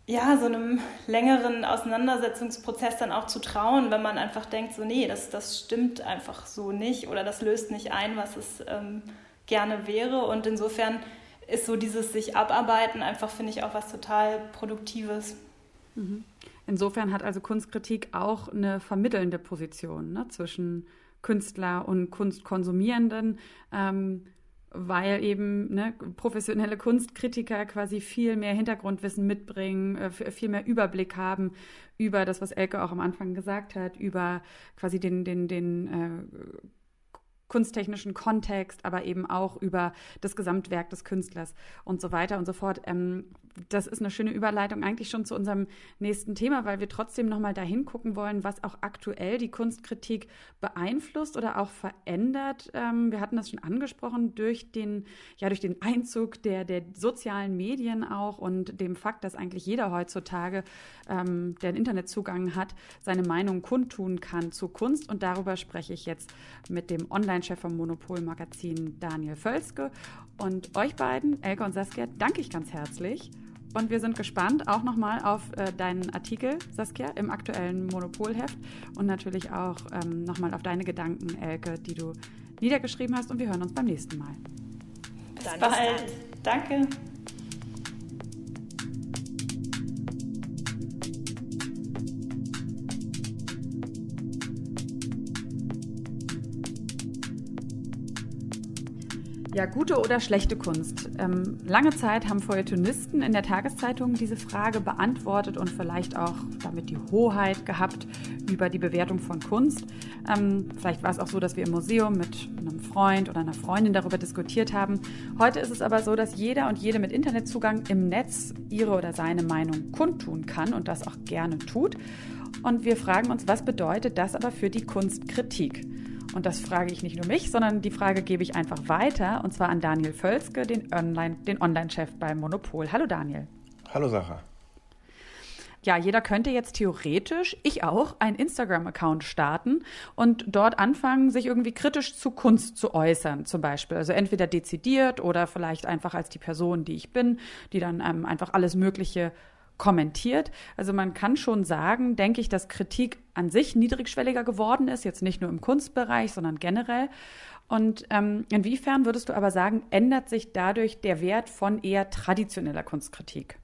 ja, so einem längeren Auseinandersetzungsprozess dann auch zu trauen, wenn man einfach denkt, so nee, das, das stimmt einfach so nicht oder das löst nicht ein, was es ähm, gerne wäre. Und insofern ist so dieses sich abarbeiten einfach, finde ich, auch was total Produktives. Mhm. Insofern hat also Kunstkritik auch eine vermittelnde Position ne, zwischen Künstler und Kunstkonsumierenden, ähm, weil eben ne, professionelle Kunstkritiker quasi viel mehr Hintergrundwissen mitbringen, äh, viel mehr Überblick haben über das, was Elke auch am Anfang gesagt hat, über quasi den, den, den äh, kunsttechnischen Kontext, aber eben auch über das Gesamtwerk des Künstlers und so weiter und so fort. Ähm, das ist eine schöne Überleitung eigentlich schon zu unserem nächsten Thema, weil wir trotzdem nochmal dahin gucken wollen, was auch aktuell die Kunstkritik beeinflusst oder auch verändert. Ähm, wir hatten das schon angesprochen durch den, ja, durch den Einzug der, der sozialen Medien auch und dem Fakt, dass eigentlich jeder heutzutage, ähm, der einen Internetzugang hat, seine Meinung kundtun kann zu Kunst. Und darüber spreche ich jetzt mit dem Online- Online-Chef vom Monopol-Magazin Daniel Völzke. Und euch beiden, Elke und Saskia, danke ich ganz herzlich. Und wir sind gespannt auch nochmal auf äh, deinen Artikel, Saskia, im aktuellen Monopolheft und natürlich auch ähm, nochmal auf deine Gedanken, Elke, die du niedergeschrieben hast. Und wir hören uns beim nächsten Mal. Bis Dann bald. Danke. Ja, gute oder schlechte Kunst. Ähm, lange Zeit haben Feuilletonisten in der Tageszeitung diese Frage beantwortet und vielleicht auch damit die Hoheit gehabt über die Bewertung von Kunst. Ähm, vielleicht war es auch so, dass wir im Museum mit einem Freund oder einer Freundin darüber diskutiert haben. Heute ist es aber so, dass jeder und jede mit Internetzugang im Netz ihre oder seine Meinung kundtun kann und das auch gerne tut. Und wir fragen uns, was bedeutet das aber für die Kunstkritik? Und das frage ich nicht nur mich, sondern die Frage gebe ich einfach weiter und zwar an Daniel Völzke, den Online-Chef den Online beim Monopol. Hallo Daniel. Hallo Sacha. Ja, jeder könnte jetzt theoretisch, ich auch, einen Instagram-Account starten und dort anfangen, sich irgendwie kritisch zu Kunst zu äußern, zum Beispiel. Also entweder dezidiert oder vielleicht einfach als die Person, die ich bin, die dann ähm, einfach alles Mögliche kommentiert. Also man kann schon sagen, denke ich, dass Kritik an sich niedrigschwelliger geworden ist, jetzt nicht nur im Kunstbereich, sondern generell. Und ähm, inwiefern würdest du aber sagen, ändert sich dadurch der Wert von eher traditioneller Kunstkritik?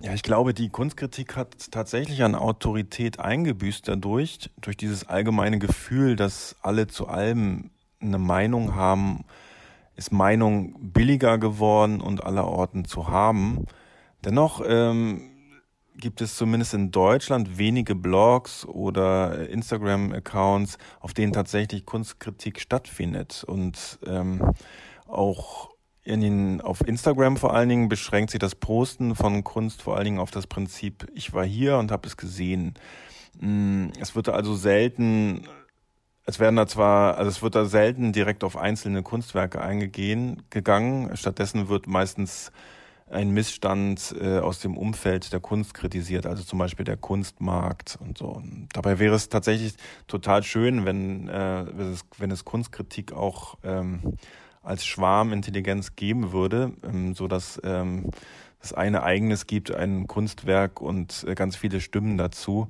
Ja, ich glaube, die Kunstkritik hat tatsächlich an Autorität eingebüßt dadurch, durch dieses allgemeine Gefühl, dass alle zu allem eine Meinung haben, ist Meinung billiger geworden und allerorten zu haben. Dennoch ähm, gibt es zumindest in Deutschland wenige Blogs oder Instagram-Accounts, auf denen tatsächlich Kunstkritik stattfindet. Und ähm, auch in den, auf Instagram vor allen Dingen beschränkt sich das Posten von Kunst vor allen Dingen auf das Prinzip, ich war hier und habe es gesehen. Mm, es wird also selten, es werden da zwar, also es wird da selten direkt auf einzelne Kunstwerke eingegehen, gegangen. Stattdessen wird meistens ein Missstand äh, aus dem Umfeld der Kunst kritisiert, also zum Beispiel der Kunstmarkt und so. Und dabei wäre es tatsächlich total schön, wenn, äh, wenn, es, wenn es Kunstkritik auch ähm, als Schwarmintelligenz geben würde, ähm, so ähm, das eine eigenes gibt, ein Kunstwerk und äh, ganz viele Stimmen dazu.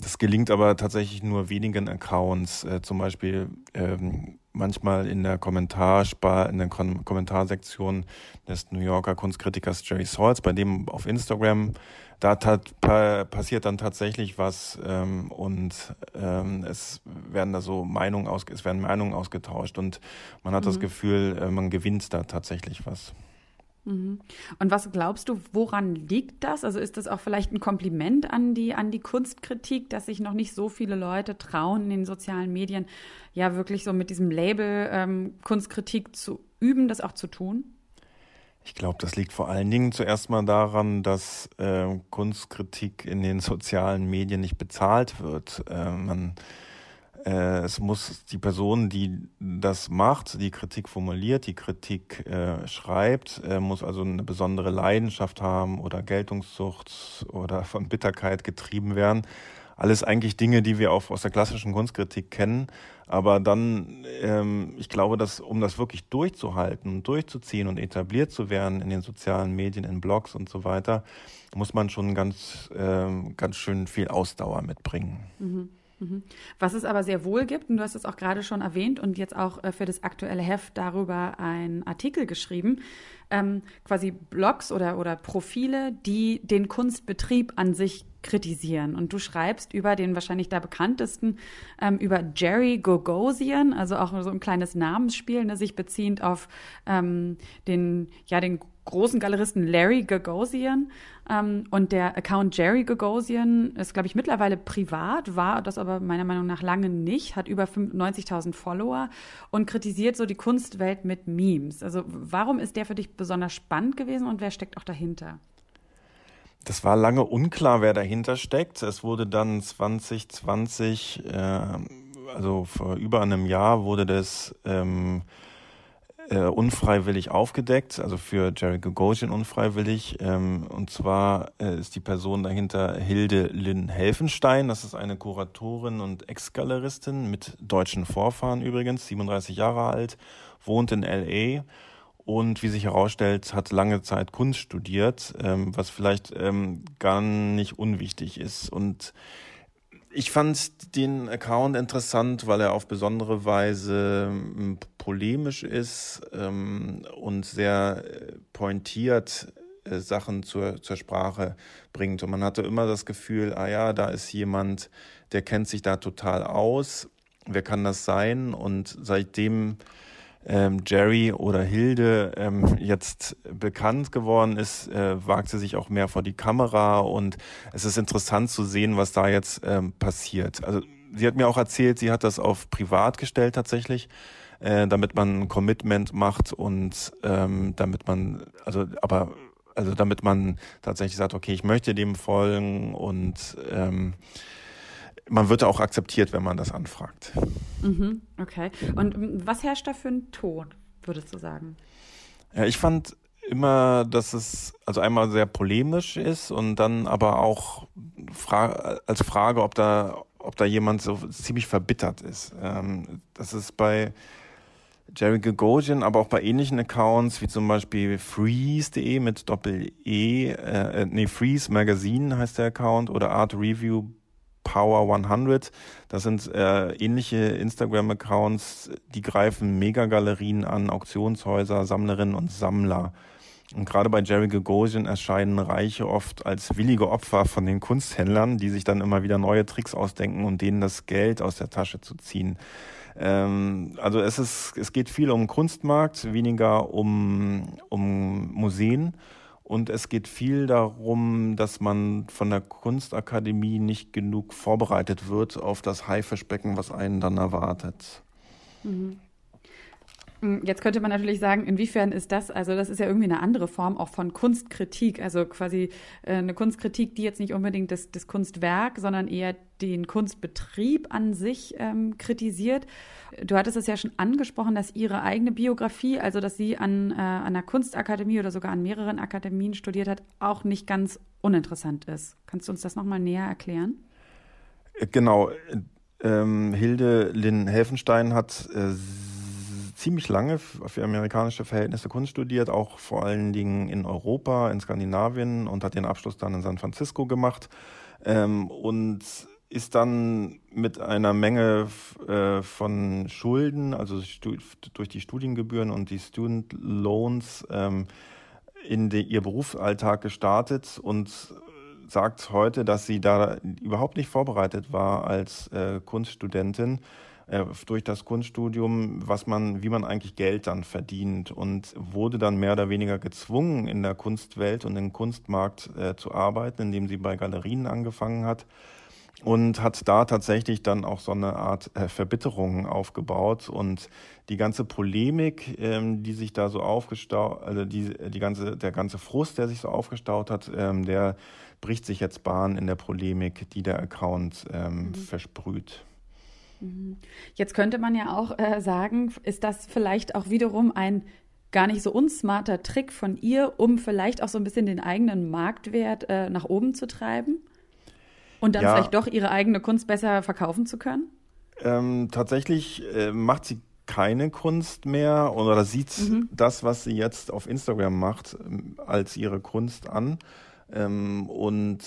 Das gelingt aber tatsächlich nur wenigen Accounts. Äh, zum Beispiel ähm, manchmal in der Kommentarspar, in der Kom Kommentarsektion des New Yorker Kunstkritikers Jerry Saltz, bei dem auf Instagram, da tat, pa passiert dann tatsächlich was ähm, und ähm, es werden da so Meinungen aus, es werden Meinungen ausgetauscht und man hat mhm. das Gefühl, äh, man gewinnt da tatsächlich was. Mhm. Und was glaubst du, woran liegt das? Also ist das auch vielleicht ein Kompliment an die, an die Kunstkritik, dass sich noch nicht so viele Leute trauen, in den sozialen Medien ja wirklich so mit diesem Label ähm, Kunstkritik zu üben, das auch zu tun? Ich glaube, das liegt vor allen Dingen zuerst mal daran, dass äh, Kunstkritik in den sozialen Medien nicht bezahlt wird. Äh, man äh, es muss die Person, die das macht, die Kritik formuliert, die Kritik äh, schreibt, äh, muss also eine besondere Leidenschaft haben oder Geltungssucht oder von Bitterkeit getrieben werden. Alles eigentlich Dinge, die wir auch aus der klassischen Kunstkritik kennen. Aber dann, ähm, ich glaube, dass um das wirklich durchzuhalten durchzuziehen und etabliert zu werden in den sozialen Medien, in Blogs und so weiter, muss man schon ganz, ähm, ganz schön viel Ausdauer mitbringen. Mhm. Mhm. Was es aber sehr wohl gibt, und du hast es auch gerade schon erwähnt und jetzt auch äh, für das aktuelle Heft darüber einen Artikel geschrieben, ähm, quasi Blogs oder, oder Profile, die den Kunstbetrieb an sich kritisieren. Und du schreibst über den wahrscheinlich da bekanntesten, ähm, über Jerry Gogosian, also auch so ein kleines Namensspiel, ne, sich beziehend auf ähm, den, ja, den großen Galeristen Larry Gagosian. Ähm, und der Account Jerry Gagosian ist, glaube ich, mittlerweile privat, war das aber meiner Meinung nach lange nicht, hat über 90.000 Follower und kritisiert so die Kunstwelt mit Memes. Also warum ist der für dich besonders spannend gewesen und wer steckt auch dahinter? Das war lange unklar, wer dahinter steckt. Es wurde dann 2020, äh, also vor über einem Jahr, wurde das ähm, äh, unfreiwillig aufgedeckt, also für Jerry Gagosian unfreiwillig. Ähm, und zwar äh, ist die Person dahinter Hilde Lynn Helfenstein. Das ist eine Kuratorin und Ex-Galeristin mit deutschen Vorfahren übrigens, 37 Jahre alt, wohnt in LA und wie sich herausstellt, hat lange Zeit Kunst studiert, ähm, was vielleicht ähm, gar nicht unwichtig ist. Und ich fand den Account interessant, weil er auf besondere Weise ähm, polemisch ist ähm, und sehr äh, pointiert äh, Sachen zur, zur Sprache bringt. Und man hatte immer das Gefühl, ah ja, da ist jemand, der kennt sich da total aus. Wer kann das sein? Und seitdem ähm, Jerry oder Hilde ähm, jetzt bekannt geworden ist, äh, wagt sie sich auch mehr vor die Kamera und es ist interessant zu sehen, was da jetzt ähm, passiert. Also sie hat mir auch erzählt, sie hat das auf privat gestellt tatsächlich, äh, damit man ein Commitment macht und ähm, damit man, also aber also damit man tatsächlich sagt, okay, ich möchte dem folgen und ähm, man wird auch akzeptiert, wenn man das anfragt. Mhm, okay. Und was herrscht da für ein Ton, würdest du sagen? Ja, ich fand immer, dass es also einmal sehr polemisch ist und dann aber auch fra als Frage, ob da, ob da jemand so ziemlich verbittert ist. Ähm, das ist bei Jerry Gagosian, aber auch bei ähnlichen Accounts wie zum Beispiel freeze.de mit Doppel-E, äh, nee, Freeze Magazine heißt der Account oder Art Review Power 100. Das sind äh, ähnliche Instagram-Accounts, die greifen Megagalerien an, Auktionshäuser, Sammlerinnen und Sammler. Und gerade bei Jerry Gagosian erscheinen Reiche oft als willige Opfer von den Kunsthändlern, die sich dann immer wieder neue Tricks ausdenken, um denen das Geld aus der Tasche zu ziehen. Ähm, also es ist, es geht viel um Kunstmarkt, weniger um, um Museen. Und es geht viel darum, dass man von der Kunstakademie nicht genug vorbereitet wird auf das Haifischbecken, was einen dann erwartet. Mhm. Hm, jetzt könnte man natürlich sagen, inwiefern ist das, also das ist ja irgendwie eine andere Form auch von Kunstkritik, also quasi äh, eine Kunstkritik, die jetzt nicht unbedingt das, das Kunstwerk, sondern eher den Kunstbetrieb an sich ähm, kritisiert. Du hattest es ja schon angesprochen, dass Ihre eigene Biografie, also dass sie an, äh, an einer Kunstakademie oder sogar an mehreren Akademien studiert hat, auch nicht ganz uninteressant ist. Kannst du uns das nochmal näher erklären? Äh, genau. Ähm, Hilde Lynn Helfenstein hat äh, ziemlich lange für amerikanische Verhältnisse Kunst studiert, auch vor allen Dingen in Europa, in Skandinavien und hat den Abschluss dann in San Francisco gemacht. Ähm, und ist dann mit einer Menge äh, von Schulden, also durch die Studiengebühren und die Student Loans, ähm, in die, ihr Berufsalltag gestartet und sagt heute, dass sie da überhaupt nicht vorbereitet war als äh, Kunststudentin äh, durch das Kunststudium, was man, wie man eigentlich Geld dann verdient und wurde dann mehr oder weniger gezwungen, in der Kunstwelt und im Kunstmarkt äh, zu arbeiten, indem sie bei Galerien angefangen hat und hat da tatsächlich dann auch so eine Art äh, Verbitterung aufgebaut und die ganze Polemik, ähm, die sich da so aufgestaut, also die, die ganze, der ganze Frust, der sich so aufgestaut hat, ähm, der bricht sich jetzt Bahn in der Polemik, die der Account ähm, mhm. versprüht. Mhm. Jetzt könnte man ja auch äh, sagen, ist das vielleicht auch wiederum ein gar nicht so unsmarter Trick von ihr, um vielleicht auch so ein bisschen den eigenen Marktwert äh, nach oben zu treiben? Und dann ja. vielleicht doch ihre eigene Kunst besser verkaufen zu können? Ähm, tatsächlich äh, macht sie keine Kunst mehr oder sieht mhm. das, was sie jetzt auf Instagram macht, ähm, als ihre Kunst an ähm, und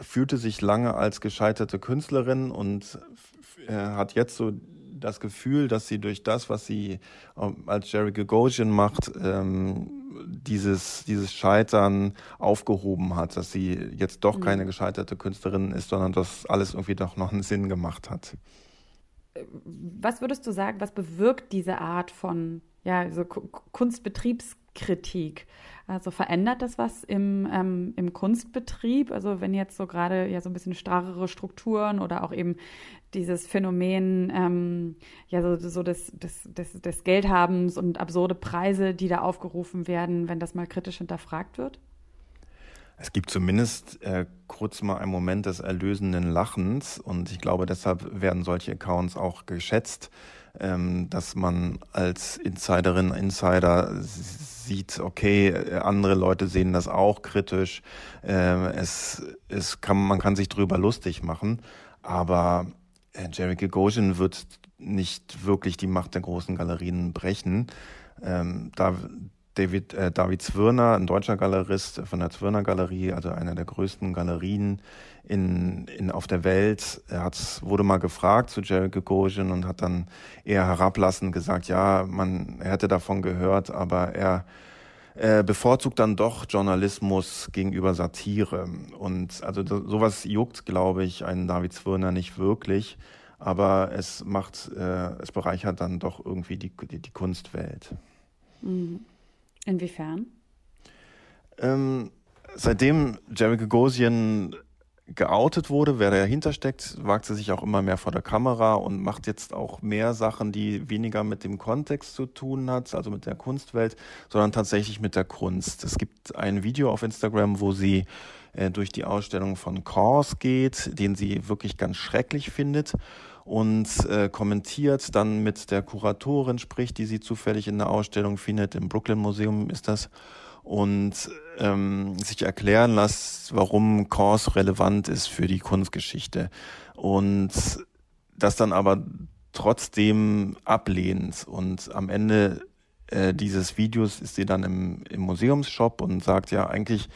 fühlte sich lange als gescheiterte Künstlerin und äh, hat jetzt so das Gefühl, dass sie durch das, was sie äh, als Jerry Gagosian macht, ähm, dieses, dieses Scheitern aufgehoben hat, dass sie jetzt doch mhm. keine gescheiterte Künstlerin ist, sondern dass alles irgendwie doch noch einen Sinn gemacht hat. Was würdest du sagen, was bewirkt diese Art von ja, so Kunstbetriebskritik? Also verändert das was im, ähm, im Kunstbetrieb? Also wenn jetzt so gerade ja so ein bisschen starrere Strukturen oder auch eben dieses Phänomen ähm, ja so, so des, des, des, des Geldhabens und absurde Preise, die da aufgerufen werden, wenn das mal kritisch hinterfragt wird? Es gibt zumindest äh, kurz mal einen Moment des erlösenden Lachens und ich glaube, deshalb werden solche Accounts auch geschätzt, ähm, dass man als Insiderin, Insider sieht, okay, andere Leute sehen das auch kritisch. Äh, es, es kann, man kann sich drüber lustig machen, aber Jerry Gagosian wird nicht wirklich die Macht der großen Galerien brechen. Ähm, da David, äh, David Zwirner, ein deutscher Galerist von der Zwirner Galerie, also einer der größten Galerien in, in, auf der Welt. Er hat, wurde mal gefragt zu Jerry Gagosian und hat dann eher herablassend gesagt, ja, man, er hätte davon gehört, aber er äh, bevorzugt dann doch Journalismus gegenüber Satire. Und also sowas juckt, glaube ich, einen David Zwirner nicht wirklich. Aber es macht, äh, es bereichert dann doch irgendwie die, die, die Kunstwelt. Mhm. Inwiefern? Ähm, seitdem Jerry Gagosian geoutet wurde, wer dahinter steckt, wagt sie sich auch immer mehr vor der Kamera und macht jetzt auch mehr Sachen, die weniger mit dem Kontext zu tun hat, also mit der Kunstwelt, sondern tatsächlich mit der Kunst. Es gibt ein Video auf Instagram, wo sie äh, durch die Ausstellung von Kors geht, den sie wirklich ganz schrecklich findet und äh, kommentiert, dann mit der Kuratorin spricht, die sie zufällig in der Ausstellung findet, im Brooklyn Museum ist das und ähm, sich erklären lässt, warum Kors relevant ist für die Kunstgeschichte. Und das dann aber trotzdem ablehnt. Und am Ende äh, dieses Videos ist sie dann im, im Museumsshop und sagt, ja, eigentlich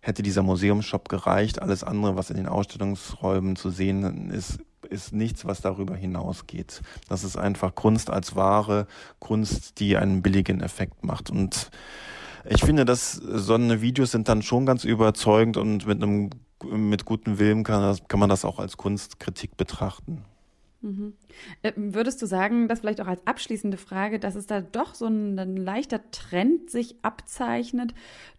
hätte dieser Museumsshop gereicht. Alles andere, was in den Ausstellungsräumen zu sehen ist, ist nichts, was darüber hinausgeht. Das ist einfach Kunst als Ware, Kunst, die einen billigen Effekt macht. Und ich finde, dass so eine Videos sind dann schon ganz überzeugend und mit einem mit gutem Willen kann, kann man das auch als Kunstkritik betrachten. Mhm. Äh, würdest du sagen, dass vielleicht auch als abschließende Frage, dass es da doch so ein, ein leichter Trend sich abzeichnet,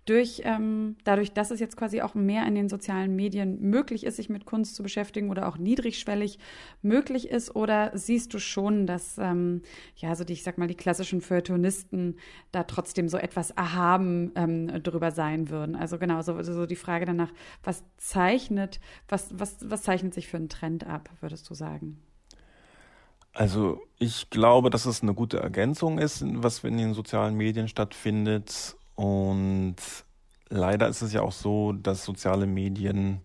durch, ähm, dadurch, dass es jetzt quasi auch mehr in den sozialen Medien möglich ist, sich mit Kunst zu beschäftigen oder auch niedrigschwellig möglich ist? Oder siehst du schon, dass, ähm, ja, so die, ich sag mal, die klassischen Feuilletonisten da trotzdem so etwas erhaben ähm, drüber sein würden? Also genau, so, so die Frage danach, was zeichnet, was, was, was zeichnet sich für einen Trend ab, würdest du sagen? Also ich glaube, dass es eine gute Ergänzung ist, was in den sozialen Medien stattfindet. Und leider ist es ja auch so, dass soziale Medien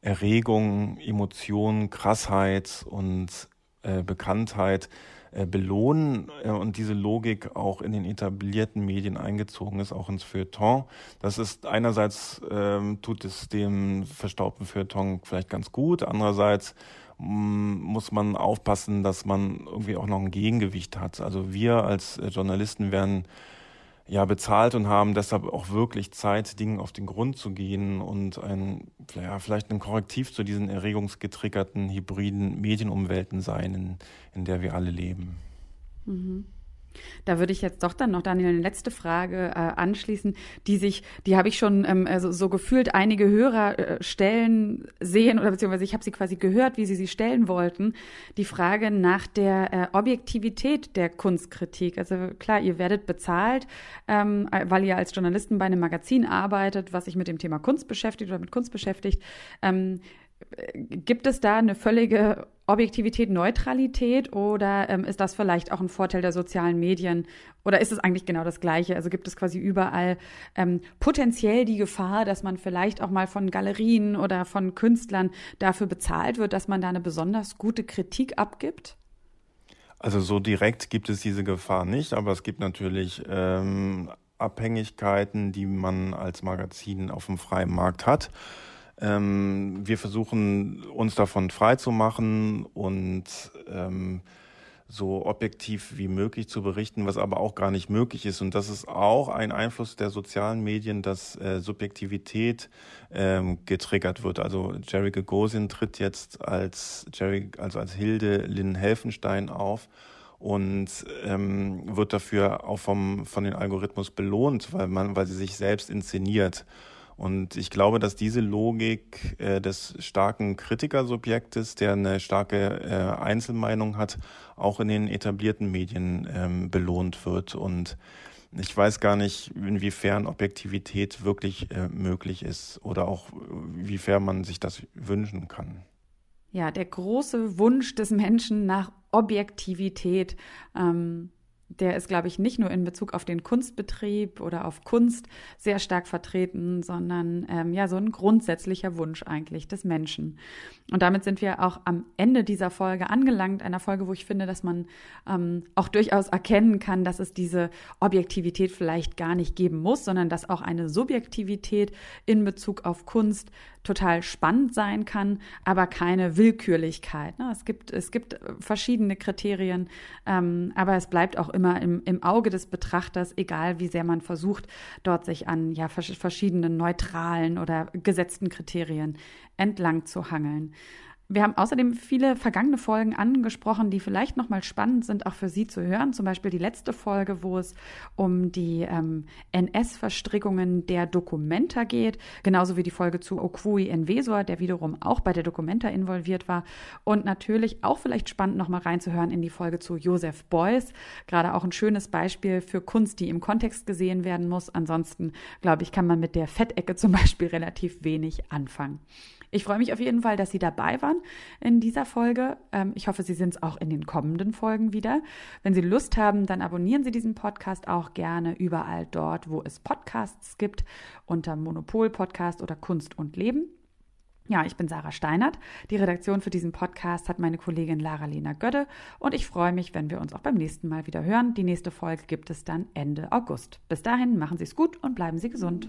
Erregung, Emotionen, Krassheit und äh, Bekanntheit äh, belohnen äh, und diese Logik auch in den etablierten Medien eingezogen ist, auch ins Feuilleton. Das ist einerseits ähm, tut es dem verstaubten Feuilleton vielleicht ganz gut, andererseits muss man aufpassen, dass man irgendwie auch noch ein Gegengewicht hat. Also wir als äh, Journalisten werden ja bezahlt und haben deshalb auch wirklich Zeit, Dingen auf den Grund zu gehen und ein, ja, vielleicht ein Korrektiv zu diesen erregungsgetriggerten hybriden Medienumwelten sein, in, in der wir alle leben. Mhm. Da würde ich jetzt doch dann noch, Daniel, eine letzte Frage äh, anschließen, die sich, die habe ich schon ähm, also so gefühlt einige Hörer äh, stellen sehen oder beziehungsweise ich habe sie quasi gehört, wie sie sie stellen wollten. Die Frage nach der äh, Objektivität der Kunstkritik. Also klar, ihr werdet bezahlt, ähm, weil ihr als Journalisten bei einem Magazin arbeitet, was sich mit dem Thema Kunst beschäftigt oder mit Kunst beschäftigt. Ähm, Gibt es da eine völlige Objektivität, Neutralität oder ähm, ist das vielleicht auch ein Vorteil der sozialen Medien oder ist es eigentlich genau das Gleiche? Also gibt es quasi überall ähm, potenziell die Gefahr, dass man vielleicht auch mal von Galerien oder von Künstlern dafür bezahlt wird, dass man da eine besonders gute Kritik abgibt? Also so direkt gibt es diese Gefahr nicht, aber es gibt natürlich ähm, Abhängigkeiten, die man als Magazin auf dem freien Markt hat. Ähm, wir versuchen uns davon frei zu machen und ähm, so objektiv wie möglich zu berichten, was aber auch gar nicht möglich ist. Und das ist auch ein Einfluss der sozialen Medien, dass äh, Subjektivität ähm, getriggert wird. Also Jerry Gagosian tritt jetzt als Jerry, also als Hilde Lynn Helfenstein auf und ähm, wird dafür auch vom, von den Algorithmus belohnt, weil man, weil sie sich selbst inszeniert. Und ich glaube, dass diese Logik äh, des starken Kritikersubjektes, der eine starke äh, Einzelmeinung hat, auch in den etablierten Medien ähm, belohnt wird. Und ich weiß gar nicht, inwiefern Objektivität wirklich äh, möglich ist oder auch wiefern man sich das wünschen kann. Ja, der große Wunsch des Menschen nach Objektivität. Ähm der ist, glaube ich, nicht nur in Bezug auf den Kunstbetrieb oder auf Kunst sehr stark vertreten, sondern ähm, ja, so ein grundsätzlicher Wunsch eigentlich des Menschen. Und damit sind wir auch am Ende dieser Folge angelangt, einer Folge, wo ich finde, dass man ähm, auch durchaus erkennen kann, dass es diese Objektivität vielleicht gar nicht geben muss, sondern dass auch eine Subjektivität in Bezug auf Kunst total spannend sein kann, aber keine Willkürlichkeit. Ne? Es, gibt, es gibt verschiedene Kriterien, ähm, aber es bleibt auch immer im, im Auge des Betrachters, egal wie sehr man versucht, dort sich an ja, verschiedenen neutralen oder gesetzten Kriterien entlang zu hangeln. Wir haben außerdem viele vergangene Folgen angesprochen, die vielleicht nochmal spannend sind, auch für Sie zu hören. Zum Beispiel die letzte Folge, wo es um die ähm, NS-Verstrickungen der Dokumenta geht, genauso wie die Folge zu Okwui Envesor, der wiederum auch bei der Dokumenta involviert war. Und natürlich auch vielleicht spannend nochmal reinzuhören in die Folge zu Joseph Beuys. Gerade auch ein schönes Beispiel für Kunst, die im Kontext gesehen werden muss. Ansonsten, glaube ich, kann man mit der Fettecke zum Beispiel relativ wenig anfangen. Ich freue mich auf jeden Fall, dass Sie dabei waren in dieser Folge. Ähm, ich hoffe, Sie sind es auch in den kommenden Folgen wieder. Wenn Sie Lust haben, dann abonnieren Sie diesen Podcast auch gerne überall dort, wo es Podcasts gibt, unter Monopol Podcast oder Kunst und Leben. Ja, ich bin Sarah Steinert. Die Redaktion für diesen Podcast hat meine Kollegin Lara-Lena Gödde und ich freue mich, wenn wir uns auch beim nächsten Mal wieder hören. Die nächste Folge gibt es dann Ende August. Bis dahin, machen Sie es gut und bleiben Sie gesund.